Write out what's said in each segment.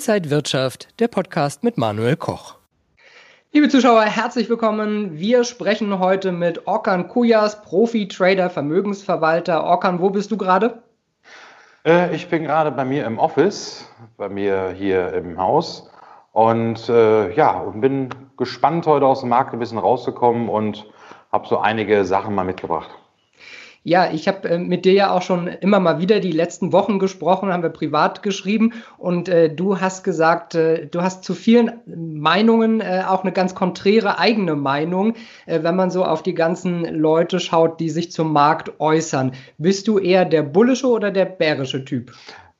Inside Wirtschaft, der Podcast mit Manuel Koch. Liebe Zuschauer, herzlich willkommen. Wir sprechen heute mit Orkan Kujas, Profi-Trader, Vermögensverwalter. Orkan, wo bist du gerade? Äh, ich bin gerade bei mir im Office, bei mir hier im Haus und äh, ja, und bin gespannt, heute aus dem Markt ein bisschen rauszukommen und habe so einige Sachen mal mitgebracht. Ja, ich habe äh, mit dir ja auch schon immer mal wieder die letzten Wochen gesprochen, haben wir privat geschrieben und äh, du hast gesagt, äh, du hast zu vielen Meinungen äh, auch eine ganz konträre eigene Meinung, äh, wenn man so auf die ganzen Leute schaut, die sich zum Markt äußern. Bist du eher der bullische oder der bärische Typ?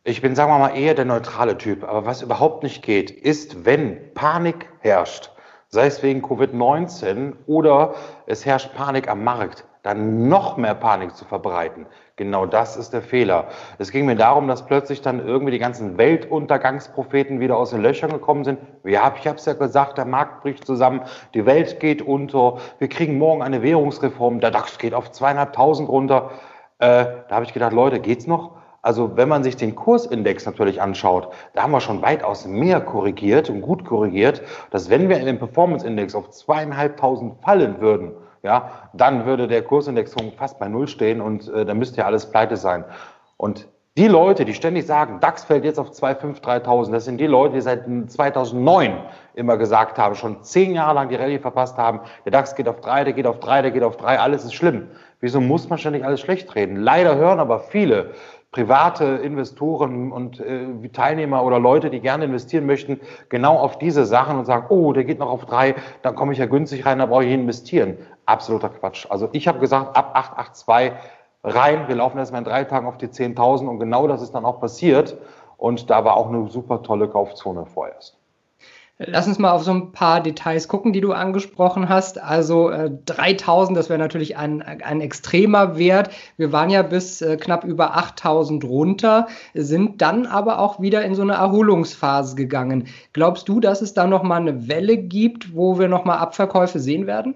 Ich bin, sagen wir mal, eher der neutrale Typ. Aber was überhaupt nicht geht, ist, wenn Panik herrscht, sei es wegen Covid-19 oder es herrscht Panik am Markt, dann noch mehr Panik zu verbreiten. Genau das ist der Fehler. Es ging mir darum, dass plötzlich dann irgendwie die ganzen Weltuntergangspropheten wieder aus den Löchern gekommen sind. Ja, ich habe es ja gesagt, der Markt bricht zusammen, die Welt geht unter, wir kriegen morgen eine Währungsreform, der DAX geht auf zweieinhalbtausend runter. Äh, da habe ich gedacht, Leute, geht's noch? Also wenn man sich den Kursindex natürlich anschaut, da haben wir schon weitaus mehr korrigiert und gut korrigiert, dass wenn wir in den Performance-Index auf zweieinhalbtausend fallen würden, ja, dann würde der Kursindex fast bei Null stehen und äh, dann müsste ja alles pleite sein. Und die Leute, die ständig sagen, DAX fällt jetzt auf 2.5, 3.000, das sind die Leute, die seit 2009 immer gesagt haben, schon zehn Jahre lang die Rallye verpasst haben, der DAX geht auf 3, der geht auf 3, der geht auf 3, alles ist schlimm. Wieso muss man ständig alles schlecht reden? Leider hören aber viele private Investoren und äh, Teilnehmer oder Leute, die gerne investieren möchten, genau auf diese Sachen und sagen, oh, der geht noch auf drei, dann komme ich ja günstig rein, da brauche ich investieren. Absoluter Quatsch. Also ich habe gesagt, ab 882 rein, wir laufen erstmal in drei Tagen auf die 10.000 und genau das ist dann auch passiert. Und da war auch eine super tolle Kaufzone vorerst. Lass uns mal auf so ein paar Details gucken, die du angesprochen hast. Also äh, 3000, das wäre natürlich ein, ein extremer Wert. Wir waren ja bis äh, knapp über 8000 runter, sind dann aber auch wieder in so eine Erholungsphase gegangen. Glaubst du, dass es da nochmal eine Welle gibt, wo wir nochmal Abverkäufe sehen werden?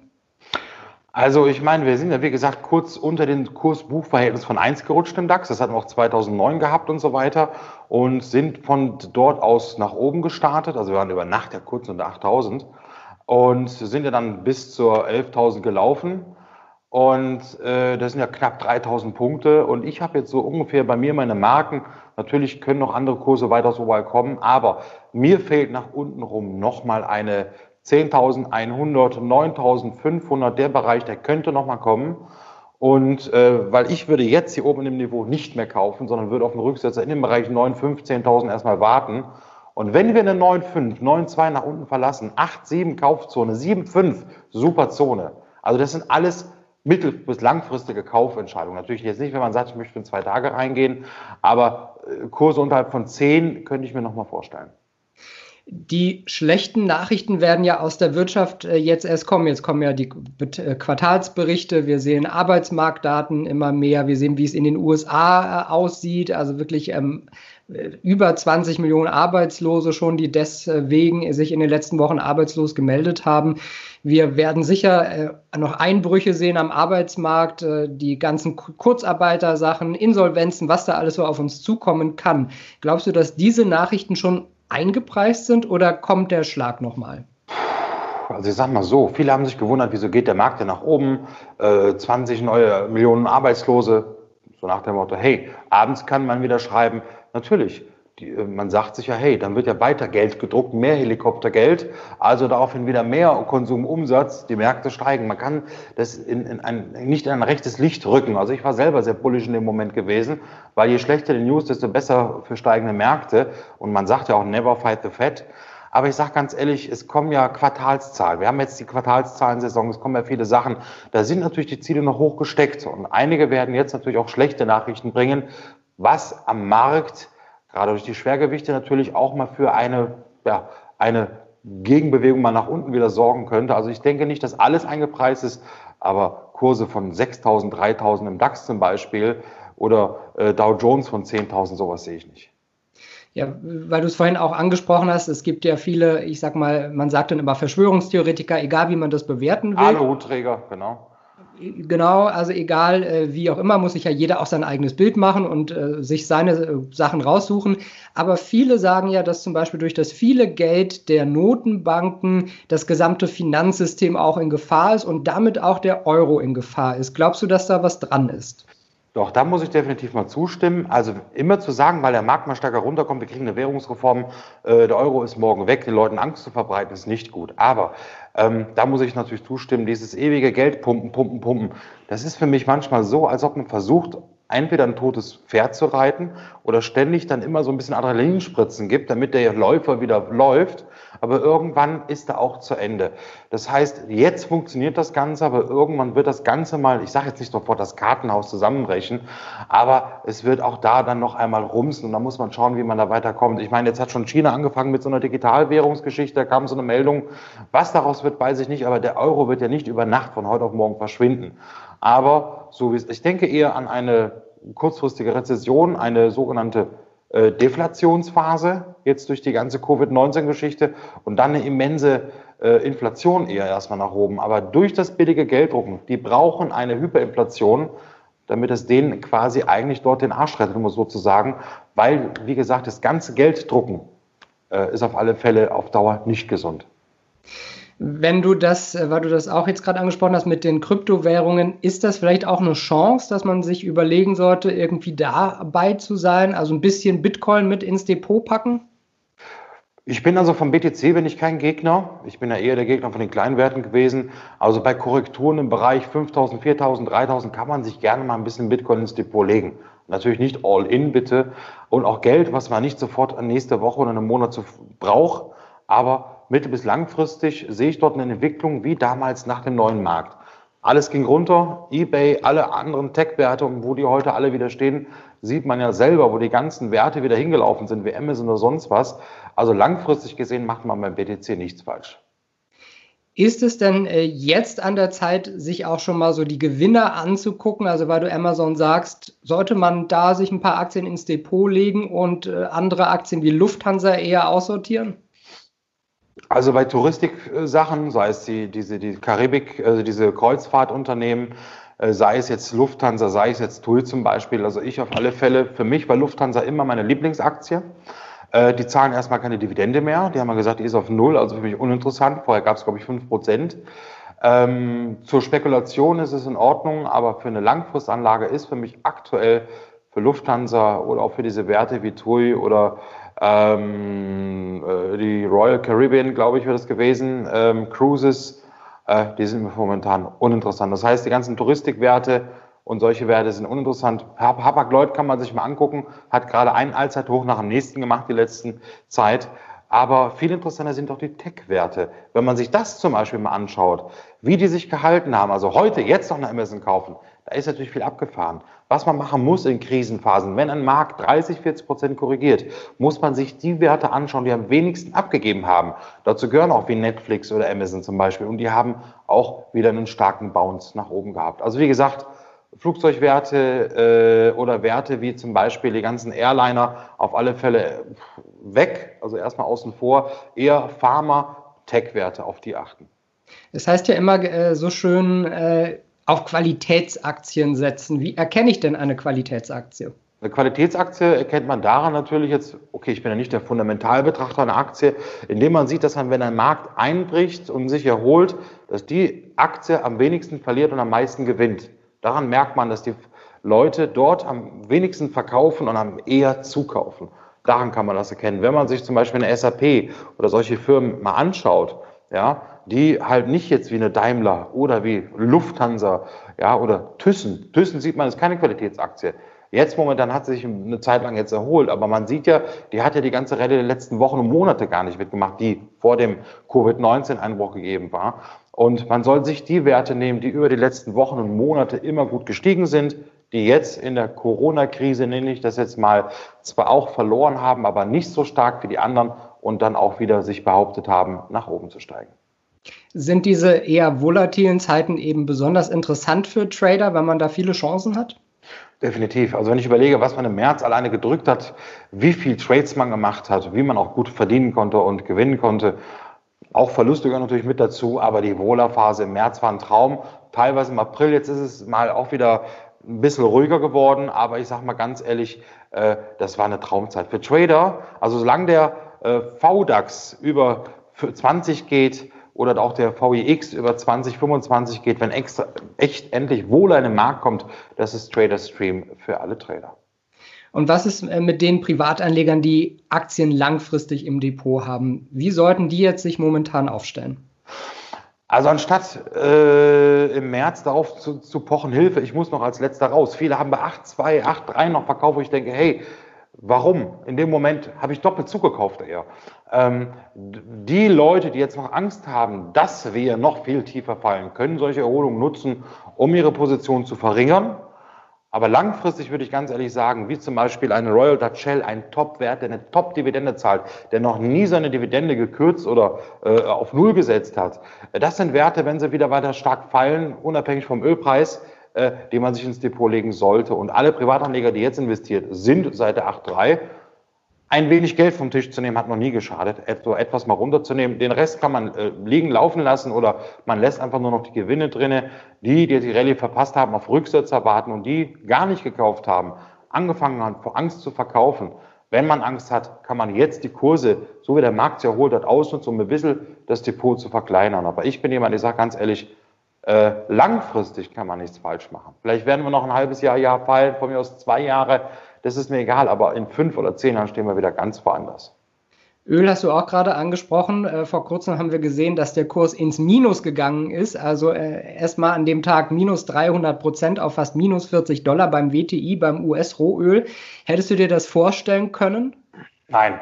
Also ich meine, wir sind ja wie gesagt kurz unter den Kurs-Buch-Verhältnis von 1 gerutscht im DAX. Das hatten wir auch 2009 gehabt und so weiter und sind von dort aus nach oben gestartet. Also wir waren über Nacht ja kurz unter 8000 und sind ja dann bis zur 11.000 gelaufen. Und äh, das sind ja knapp 3000 Punkte. Und ich habe jetzt so ungefähr bei mir meine Marken. Natürlich können noch andere Kurse weiter so weit kommen, aber mir fehlt nach unten rum nochmal eine 10.100, 9.500, der Bereich, der könnte nochmal kommen. Und äh, weil ich würde jetzt hier oben in dem Niveau nicht mehr kaufen, sondern würde auf den Rücksetzer in dem Bereich 9.5, 10.000 erstmal warten. Und wenn wir eine 9.5, 9.2 nach unten verlassen, 8.7 Kaufzone, 7.5 super Zone. Also das sind alles mittel- bis langfristige Kaufentscheidungen. Natürlich jetzt nicht, wenn man sagt, ich möchte in zwei Tage reingehen, aber äh, Kurse unterhalb von 10 könnte ich mir nochmal vorstellen. Die schlechten Nachrichten werden ja aus der Wirtschaft äh, jetzt erst kommen. Jetzt kommen ja die äh, Quartalsberichte. Wir sehen Arbeitsmarktdaten immer mehr. Wir sehen, wie es in den USA äh, aussieht. Also wirklich ähm, über 20 Millionen Arbeitslose schon, die deswegen sich in den letzten Wochen arbeitslos gemeldet haben. Wir werden sicher noch Einbrüche sehen am Arbeitsmarkt, die ganzen Kurzarbeitersachen, Insolvenzen, was da alles so auf uns zukommen kann. Glaubst du, dass diese Nachrichten schon eingepreist sind oder kommt der Schlag nochmal? Also ich sag mal so, viele haben sich gewundert, wieso geht der Markt denn nach oben? Äh, 20 neue Millionen Arbeitslose. So nach dem Motto, hey, abends kann man wieder schreiben, natürlich, die, äh, man sagt sich ja, hey, dann wird ja weiter Geld gedruckt, mehr Helikoptergeld, also daraufhin wieder mehr Konsumumsatz, die Märkte steigen. Man kann das in, in ein, nicht in ein rechtes Licht rücken. Also ich war selber sehr bullisch in dem Moment gewesen, weil je schlechter die News, desto besser für steigende Märkte. Und man sagt ja auch, never fight the Fed. Aber ich sage ganz ehrlich, es kommen ja Quartalszahlen. Wir haben jetzt die Quartalszahlensaison, es kommen ja viele Sachen. Da sind natürlich die Ziele noch hoch gesteckt. Und einige werden jetzt natürlich auch schlechte Nachrichten bringen, was am Markt gerade durch die Schwergewichte natürlich auch mal für eine, ja, eine Gegenbewegung mal nach unten wieder sorgen könnte. Also ich denke nicht, dass alles eingepreist ist, aber Kurse von 6.000, 3.000 im DAX zum Beispiel oder äh, Dow Jones von 10.000, sowas sehe ich nicht. Ja, weil du es vorhin auch angesprochen hast, es gibt ja viele, ich sag mal, man sagt dann immer Verschwörungstheoretiker, egal wie man das bewerten will. Alle Hutträger, genau Genau, also egal äh, wie auch immer, muss sich ja jeder auch sein eigenes Bild machen und äh, sich seine äh, Sachen raussuchen. Aber viele sagen ja, dass zum Beispiel durch das viele Geld der Notenbanken das gesamte Finanzsystem auch in Gefahr ist und damit auch der Euro in Gefahr ist. Glaubst du, dass da was dran ist? Doch, da muss ich definitiv mal zustimmen. Also immer zu sagen, weil der Markt mal stärker runterkommt, wir kriegen eine Währungsreform, äh, der Euro ist morgen weg, den Leuten Angst zu verbreiten, ist nicht gut. Aber ähm, da muss ich natürlich zustimmen, dieses ewige Geld pumpen, pumpen, pumpen, das ist für mich manchmal so, als ob man versucht, entweder ein totes Pferd zu reiten oder ständig dann immer so ein bisschen Adrenalinspritzen gibt, damit der Läufer wieder läuft. Aber irgendwann ist er auch zu Ende. Das heißt, jetzt funktioniert das Ganze, aber irgendwann wird das Ganze mal, ich sage jetzt nicht sofort das Kartenhaus zusammenbrechen, aber es wird auch da dann noch einmal rumsen und da muss man schauen, wie man da weiterkommt. Ich meine, jetzt hat schon China angefangen mit so einer Digitalwährungsgeschichte, da kam so eine Meldung. Was daraus wird, weiß ich nicht, aber der Euro wird ja nicht über Nacht von heute auf morgen verschwinden. Aber so wie es, ich denke eher an eine kurzfristige Rezession, eine sogenannte äh, Deflationsphase, jetzt durch die ganze Covid-19-Geschichte und dann eine immense äh, Inflation eher erstmal nach oben. Aber durch das billige Gelddrucken, die brauchen eine Hyperinflation, damit es denen quasi eigentlich dort den Arsch rettet, um es so zu sagen, weil, wie gesagt, das ganze Gelddrucken äh, ist auf alle Fälle auf Dauer nicht gesund. Wenn du das, äh, weil du das auch jetzt gerade angesprochen hast mit den Kryptowährungen, ist das vielleicht auch eine Chance, dass man sich überlegen sollte, irgendwie dabei zu sein, also ein bisschen Bitcoin mit ins Depot packen? Ich bin also vom BTC bin ich kein Gegner. Ich bin ja eher der Gegner von den Kleinwerten gewesen. Also bei Korrekturen im Bereich 5000, 4000, 3000 kann man sich gerne mal ein bisschen Bitcoin ins Depot legen. Natürlich nicht all in bitte und auch Geld, was man nicht sofort nächste Woche oder einen Monat braucht, aber mittel- bis langfristig sehe ich dort eine Entwicklung wie damals nach dem neuen Markt. Alles ging runter, eBay, alle anderen Tech-Werte, wo die heute alle wieder stehen, sieht man ja selber, wo die ganzen Werte wieder hingelaufen sind, wie Amazon oder sonst was. Also langfristig gesehen macht man beim BTC nichts falsch. Ist es denn äh, jetzt an der Zeit, sich auch schon mal so die Gewinner anzugucken? Also weil du Amazon sagst, sollte man da sich ein paar Aktien ins Depot legen und äh, andere Aktien wie Lufthansa eher aussortieren? Also bei Touristiksachen, sei es die, diese, die Karibik, also diese Kreuzfahrtunternehmen, äh, sei es jetzt Lufthansa, sei es jetzt TUI zum Beispiel, also ich auf alle Fälle, für mich war Lufthansa immer meine Lieblingsaktie. Äh, die zahlen erstmal keine Dividende mehr. Die haben ja gesagt, die ist auf Null, also für mich uninteressant. Vorher gab es, glaube ich, fünf Prozent. Ähm, zur Spekulation ist es in Ordnung, aber für eine Langfristanlage ist für mich aktuell für Lufthansa oder auch für diese Werte wie TUI oder ähm, äh, die Royal Caribbean, glaube ich, wird es gewesen, ähm, Cruises, äh, die sind momentan uninteressant. Das heißt, die ganzen Touristikwerte und solche Werte sind uninteressant. Hapag-Lloyd kann man sich mal angucken, hat gerade einen Allzeithoch nach dem nächsten gemacht die letzten Zeit. Aber viel interessanter sind doch die Tech-Werte. Wenn man sich das zum Beispiel mal anschaut, wie die sich gehalten haben, also heute, jetzt noch eine Amazon kaufen, da ist natürlich viel abgefahren. Was man machen muss in Krisenphasen, wenn ein Markt 30, 40 Prozent korrigiert, muss man sich die Werte anschauen, die am wenigsten abgegeben haben. Dazu gehören auch wie Netflix oder Amazon zum Beispiel. Und die haben auch wieder einen starken Bounce nach oben gehabt. Also wie gesagt, Flugzeugwerte äh, oder Werte wie zum Beispiel die ganzen Airliner auf alle Fälle weg, also erstmal außen vor, eher Pharma, Tech-Werte auf die achten. Das heißt ja immer äh, so schön, äh, auf Qualitätsaktien setzen. Wie erkenne ich denn eine Qualitätsaktie? Eine Qualitätsaktie erkennt man daran natürlich jetzt, okay, ich bin ja nicht der Fundamentalbetrachter einer Aktie, indem man sieht, dass man, wenn ein Markt einbricht und sich erholt, dass die Aktie am wenigsten verliert und am meisten gewinnt. Daran merkt man, dass die Leute dort am wenigsten verkaufen und am eher zukaufen. Daran kann man das erkennen. Wenn man sich zum Beispiel eine SAP oder solche Firmen mal anschaut, ja, die halt nicht jetzt wie eine Daimler oder wie Lufthansa, ja, oder Thyssen. Thyssen sieht man, ist keine Qualitätsaktie. Jetzt momentan hat sie sich eine Zeit lang jetzt erholt, aber man sieht ja, die hat ja die ganze Rallye der letzten Wochen und Monate gar nicht mitgemacht, die vor dem Covid-19-Einbruch gegeben war. Und man soll sich die Werte nehmen, die über die letzten Wochen und Monate immer gut gestiegen sind, die jetzt in der Corona-Krise, nenne ich das jetzt mal, zwar auch verloren haben, aber nicht so stark wie die anderen und dann auch wieder sich behauptet haben, nach oben zu steigen. Sind diese eher volatilen Zeiten eben besonders interessant für Trader, weil man da viele Chancen hat? Definitiv. Also wenn ich überlege, was man im März alleine gedrückt hat, wie viel Trades man gemacht hat, wie man auch gut verdienen konnte und gewinnen konnte, auch Verluste gehören natürlich mit dazu, aber die Wohlerphase im März war ein Traum. teilweise im April. Jetzt ist es mal auch wieder ein bisschen ruhiger geworden, aber ich sage mal ganz ehrlich, äh, das war eine Traumzeit für Trader. Also solange der äh, VDAX über 20 geht oder auch der VIX über 20, 25 geht, wenn extra, echt endlich wohl ein Markt kommt, das ist Trader Stream für alle Trader. Und was ist äh, mit den Privatanlegern, die Aktien langfristig im Depot haben? Wie sollten die jetzt sich momentan aufstellen? Also anstatt äh, im März darauf zu, zu, pochen, Hilfe, ich muss noch als letzter raus. Viele haben bei 8,2, 8,3 noch verkauft, wo ich denke, hey, warum? In dem Moment habe ich doppelt zugekauft eher. Ähm, die Leute, die jetzt noch Angst haben, dass wir noch viel tiefer fallen, können solche Erholungen nutzen, um ihre Position zu verringern aber langfristig würde ich ganz ehrlich sagen, wie zum Beispiel eine Royal Dutch Shell, ein Top-Wert, der eine Top-Dividende zahlt, der noch nie seine Dividende gekürzt oder äh, auf Null gesetzt hat. Das sind Werte, wenn sie wieder weiter stark fallen, unabhängig vom Ölpreis, äh, die man sich ins Depot legen sollte. Und alle Privatanleger, die jetzt investiert sind, seit der 8.3, ein wenig Geld vom Tisch zu nehmen, hat noch nie geschadet. So etwas mal runterzunehmen. Den Rest kann man äh, liegen, laufen lassen oder man lässt einfach nur noch die Gewinne drinne. Die, die die Rallye verpasst haben, auf Rücksetzer warten und die gar nicht gekauft haben, angefangen haben, vor Angst zu verkaufen. Wenn man Angst hat, kann man jetzt die Kurse, so wie der Markt sich erholt hat, ausnutzen, um ein bisschen das Depot zu verkleinern. Aber ich bin jemand, ich sage ganz ehrlich, äh, langfristig kann man nichts falsch machen. Vielleicht werden wir noch ein halbes Jahr, Jahr fallen, von mir aus zwei Jahre das ist mir egal, aber in fünf oder zehn Jahren stehen wir wieder ganz woanders. Öl hast du auch gerade angesprochen. Äh, vor kurzem haben wir gesehen, dass der Kurs ins Minus gegangen ist. Also äh, erstmal an dem Tag minus 300 Prozent auf fast minus 40 Dollar beim WTI, beim US-Rohöl. Hättest du dir das vorstellen können? Nein,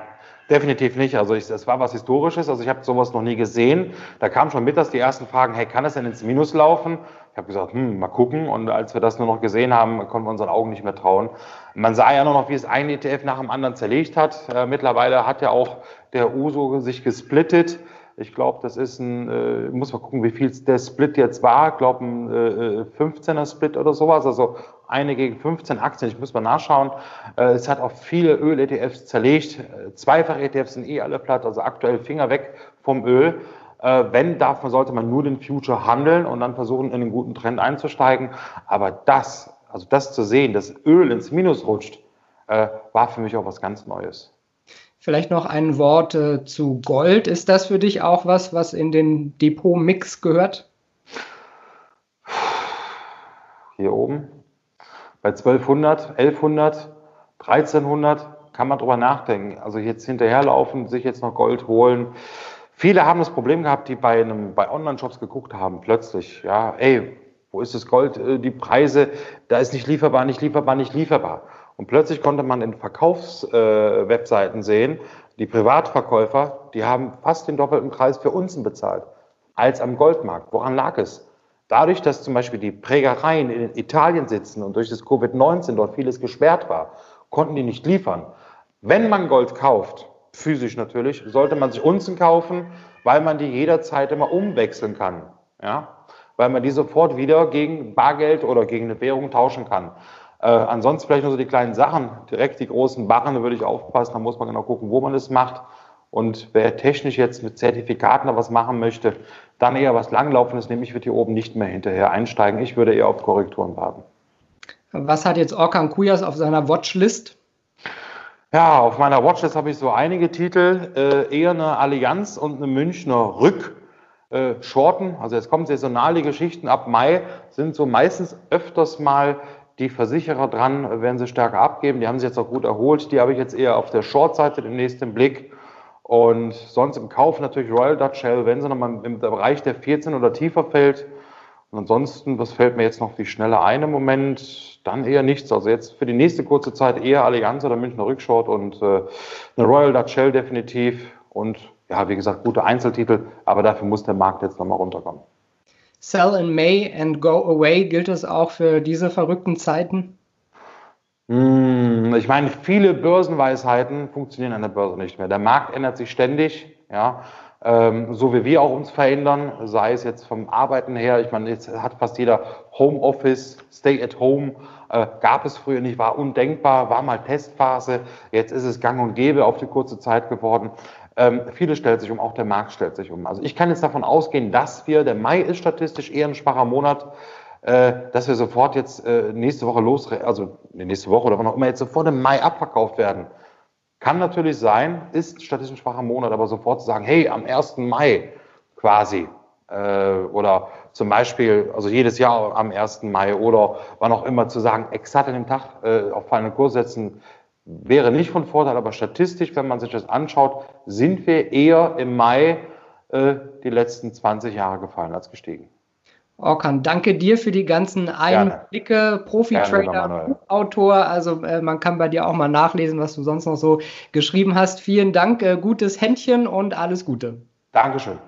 Definitiv nicht. Also ich, das war was Historisches. Also ich habe sowas noch nie gesehen. Da kamen schon mittags die ersten Fragen, hey, kann es denn ins Minus laufen? Ich habe gesagt, hm, mal gucken. Und als wir das nur noch gesehen haben, konnten wir unseren Augen nicht mehr trauen. Man sah ja nur noch, wie es ein ETF nach dem anderen zerlegt hat. Äh, mittlerweile hat ja auch der USO sich gesplittet. Ich glaube, das ist ein, äh, muss mal gucken, wie viel der Split jetzt war. Ich glaube, ein äh, 15er Split oder sowas. Also eine gegen 15 Aktien. Ich muss mal nachschauen. Äh, es hat auch viele Öl-ETFs zerlegt. Äh, Zweifach-ETFs sind eh alle platt. Also aktuell Finger weg vom Öl. Äh, wenn, darf man, sollte man nur den Future handeln und dann versuchen, in den guten Trend einzusteigen. Aber das, also das zu sehen, dass Öl ins Minus rutscht, äh, war für mich auch was ganz Neues. Vielleicht noch ein Wort äh, zu Gold. Ist das für dich auch was, was in den Depot-Mix gehört? Hier oben. Bei 1200, 1100, 1300 kann man drüber nachdenken. Also jetzt hinterherlaufen, sich jetzt noch Gold holen. Viele haben das Problem gehabt, die bei bei Online-Shops geguckt haben, plötzlich, ja, ey, wo ist das Gold? Äh, die Preise, da ist nicht lieferbar, nicht lieferbar, nicht lieferbar. Und plötzlich konnte man in Verkaufswebseiten äh, sehen, die Privatverkäufer, die haben fast den doppelten Preis für Unzen bezahlt als am Goldmarkt. Woran lag es? Dadurch, dass zum Beispiel die Prägereien in Italien sitzen und durch das Covid-19 dort vieles gesperrt war, konnten die nicht liefern. Wenn man Gold kauft, physisch natürlich, sollte man sich Unzen kaufen, weil man die jederzeit immer umwechseln kann. Ja? Weil man die sofort wieder gegen Bargeld oder gegen eine Währung tauschen kann. Äh, ansonsten vielleicht nur so die kleinen Sachen, direkt die großen Barren, da würde ich aufpassen, da muss man genau gucken, wo man das macht. Und wer technisch jetzt mit Zertifikaten noch was machen möchte, dann eher was Langlaufendes, nämlich wird hier oben nicht mehr hinterher einsteigen. Ich würde eher auf Korrekturen warten. Was hat jetzt Orkan Kujas auf seiner Watchlist? Ja, auf meiner Watchlist habe ich so einige Titel, äh, eher eine Allianz und eine Münchner Rück. Äh, Shorten, also jetzt kommen saisonale Geschichten ab Mai, sind so meistens öfters mal die Versicherer dran, werden sie stärker abgeben. Die haben sich jetzt auch gut erholt. Die habe ich jetzt eher auf der Short-Seite im Blick. Und sonst im Kauf natürlich Royal Dutch Shell, wenn sie nochmal im Bereich der 14 oder tiefer fällt. Und ansonsten, was fällt mir jetzt noch wie schneller ein im Moment? Dann eher nichts. Also jetzt für die nächste kurze Zeit eher Allianz oder Münchner Rückschort und äh, eine Royal Dutch Shell definitiv. Und ja, wie gesagt, gute Einzeltitel, aber dafür muss der Markt jetzt nochmal runterkommen. Sell in May and go away, gilt das auch für diese verrückten Zeiten? Hm, ich meine, viele Börsenweisheiten funktionieren an der Börse nicht mehr. Der Markt ändert sich ständig, ja. Ähm, so wie wir auch uns verändern, sei es jetzt vom Arbeiten her, ich meine, jetzt hat fast jeder Homeoffice, Stay at Home, äh, gab es früher nicht, war undenkbar, war mal Testphase, jetzt ist es gang und gäbe auf die kurze Zeit geworden. Ähm, viele stellt sich um, auch der Markt stellt sich um. Also ich kann jetzt davon ausgehen, dass wir, der Mai ist statistisch eher ein schwacher Monat, äh, dass wir sofort jetzt äh, nächste Woche los, also nächste Woche oder wann auch immer jetzt sofort im Mai abverkauft werden. Kann natürlich sein, ist statistisch ein schwacher Monat, aber sofort zu sagen, hey, am 1. Mai quasi, äh, oder zum Beispiel, also jedes Jahr am 1. Mai oder wann auch immer zu sagen, exakt an dem Tag äh, auf fallenden Kurs setzen, wäre nicht von Vorteil, aber statistisch, wenn man sich das anschaut, sind wir eher im Mai äh, die letzten 20 Jahre gefallen als gestiegen. Orkan, danke dir für die ganzen Einblicke, Profi-Trader, Autor. Also äh, man kann bei dir auch mal nachlesen, was du sonst noch so geschrieben hast. Vielen Dank, äh, gutes Händchen und alles Gute. Dankeschön.